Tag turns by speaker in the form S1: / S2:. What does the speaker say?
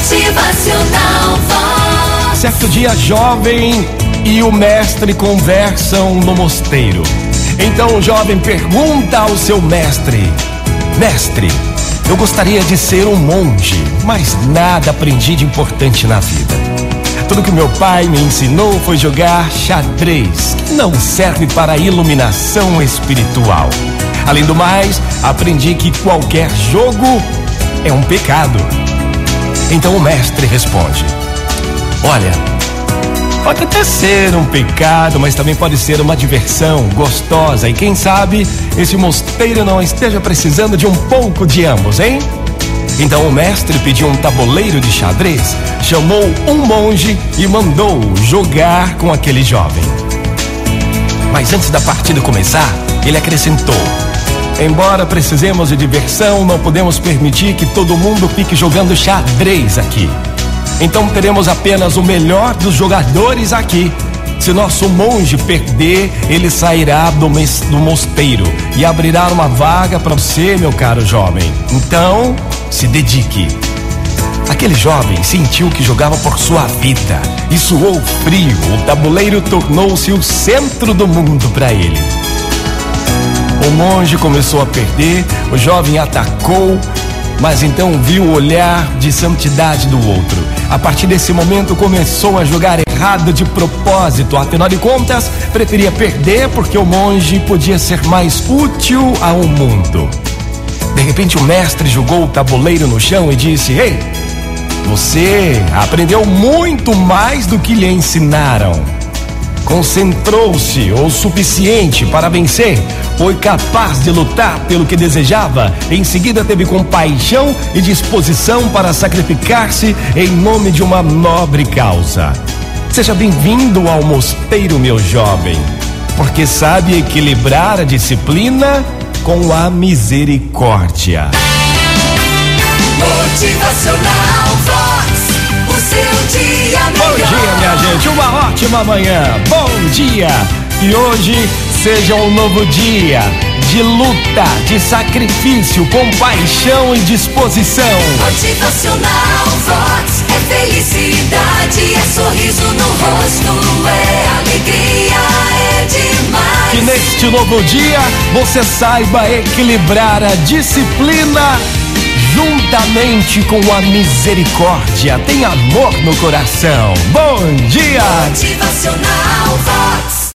S1: Motivacional Vox.
S2: Certo dia, jovem e o mestre conversam no mosteiro. Então o jovem pergunta ao seu mestre: Mestre, eu gostaria de ser um monge, mas nada aprendi de importante na vida. Tudo que meu pai me ensinou foi jogar xadrez, que não serve para iluminação espiritual. Além do mais, aprendi que qualquer jogo é um pecado. Então o mestre responde: Olha, pode até ser um pecado, mas também pode ser uma diversão gostosa. E quem sabe esse mosteiro não esteja precisando de um pouco de ambos, hein? Então o mestre pediu um tabuleiro de xadrez, chamou um monge e mandou jogar com aquele jovem. Mas antes da partida começar, ele acrescentou: Embora precisemos de diversão, não podemos permitir que todo mundo fique jogando xadrez aqui. Então teremos apenas o melhor dos jogadores aqui. Se nosso monge perder, ele sairá do, mes- do mosteiro e abrirá uma vaga para você, meu caro jovem. Então, se dedique. Aquele jovem sentiu que jogava por sua vida e suou frio. O tabuleiro tornou-se o centro do mundo para ele. O monge começou a perder, o jovem atacou, mas então viu o olhar de santidade do outro. A partir desse momento começou a jogar errado de propósito, afinal de contas, preferia perder porque o monge podia ser mais útil ao mundo. De repente o mestre jogou o tabuleiro no chão e disse: Ei, você aprendeu muito mais do que lhe ensinaram. Concentrou-se o suficiente para vencer, foi capaz de lutar pelo que desejava, em seguida teve compaixão e disposição para sacrificar-se em nome de uma nobre causa. Seja bem-vindo ao mosteiro, meu jovem, porque sabe equilibrar a disciplina com a misericórdia.
S1: Motivacional
S2: ótima manhã. Bom dia. E hoje seja um novo dia de luta, de sacrifício, compaixão e disposição.
S1: Motivacional Vox. É felicidade, é sorriso no rosto, é alegria, é demais.
S2: Que neste novo dia você saiba equilibrar a disciplina juntamente com a misericórdia. Tem amor no coração. Bom dia.
S1: Motivacional Vox.